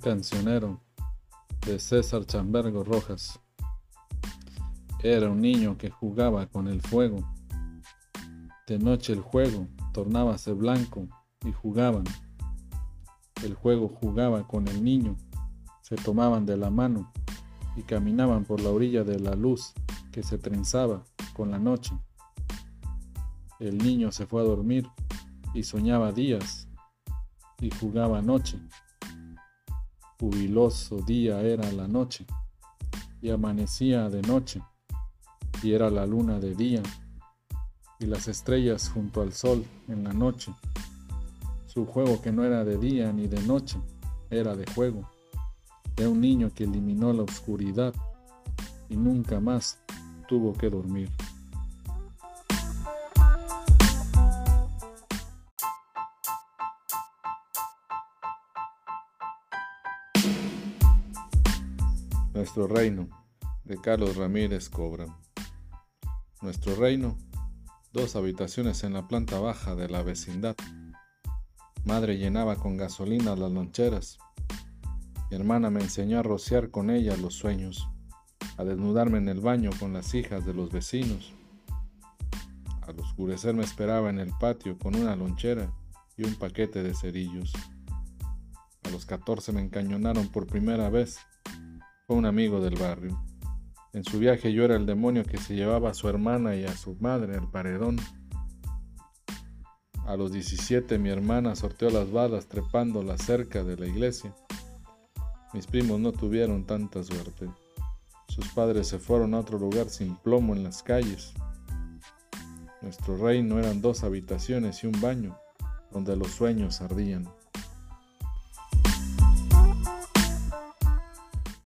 Cancionero de César Chambergo Rojas. Era un niño que jugaba con el fuego. De noche el juego tornábase blanco y jugaban. El juego jugaba con el niño, se tomaban de la mano y caminaban por la orilla de la luz que se trenzaba con la noche. El niño se fue a dormir y soñaba días y jugaba noche jubiloso día era la noche, y amanecía de noche, y era la luna de día, y las estrellas junto al sol en la noche. Su juego que no era de día ni de noche, era de juego, de un niño que eliminó la oscuridad y nunca más tuvo que dormir. Nuestro reino, de Carlos Ramírez Cobra. Nuestro reino, dos habitaciones en la planta baja de la vecindad. Madre llenaba con gasolina las loncheras. Mi hermana me enseñó a rociar con ella los sueños, a desnudarme en el baño con las hijas de los vecinos. Al oscurecer me esperaba en el patio con una lonchera y un paquete de cerillos. A los 14 me encañonaron por primera vez fue un amigo del barrio. En su viaje yo era el demonio que se llevaba a su hermana y a su madre al paredón. A los 17 mi hermana sorteó las balas trepando la cerca de la iglesia. Mis primos no tuvieron tanta suerte. Sus padres se fueron a otro lugar sin plomo en las calles. Nuestro reino eran dos habitaciones y un baño, donde los sueños ardían.